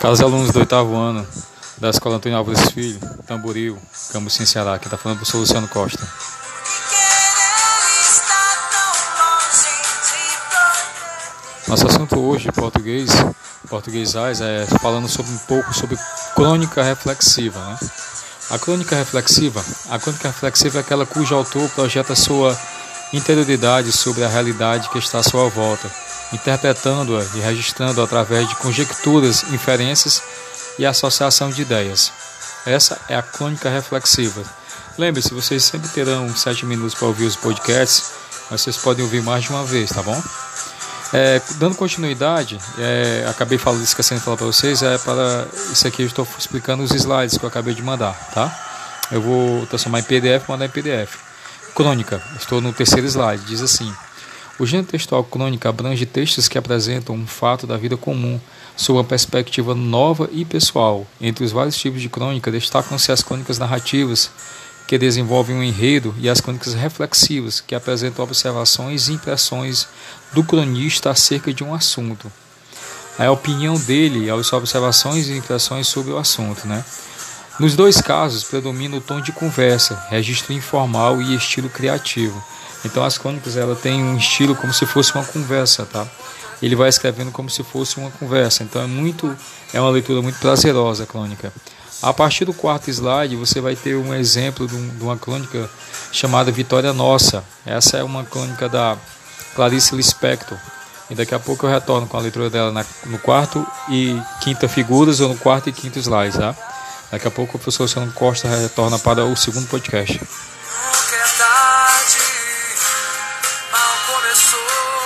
Caros alunos do oitavo ano da Escola Antônio Álvares Filho, Tamboril, Cambucim, Ceará, que está falando para o Luciano Costa. Nosso assunto hoje, português, portuguesais, é falando sobre um pouco sobre crônica reflexiva. Né? A crônica reflexiva, a crônica reflexiva é aquela cujo autor projeta sua interioridade sobre a realidade que está à sua volta, interpretando-a e registrando através de conjecturas, inferências e associação de ideias. Essa é a crônica reflexiva. Lembre-se, vocês sempre terão sete minutos para ouvir os podcasts, mas vocês podem ouvir mais de uma vez, tá bom? É, dando continuidade, é, acabei falando, esquecendo de falar para vocês, é para isso aqui eu estou explicando os slides que eu acabei de mandar, tá? Eu vou transformar em PDF mandar em PDF. Crônica, estou no terceiro slide, diz assim: O gênero textual crônica abrange textos que apresentam um fato da vida comum, sob uma perspectiva nova e pessoal. Entre os vários tipos de crônica, destacam-se as crônicas narrativas, que desenvolvem um enredo, e as crônicas reflexivas, que apresentam observações e impressões do cronista acerca de um assunto. A opinião dele, as observações e impressões sobre o assunto, né? Nos dois casos, predomina o tom de conversa, registro informal e estilo criativo. Então as crônicas ela tem um estilo como se fosse uma conversa, tá? Ele vai escrevendo como se fosse uma conversa. Então é muito é uma leitura muito prazerosa a crônica. A partir do quarto slide, você vai ter um exemplo de, uma crônica chamada Vitória Nossa. Essa é uma crônica da Clarice Lispector. E daqui a pouco eu retorno com a leitura dela na, no quarto e quinta figuras ou no quarto e quinto slide, tá? Daqui a pouco o professor Luciano Costa retorna para o segundo podcast. Mal começou.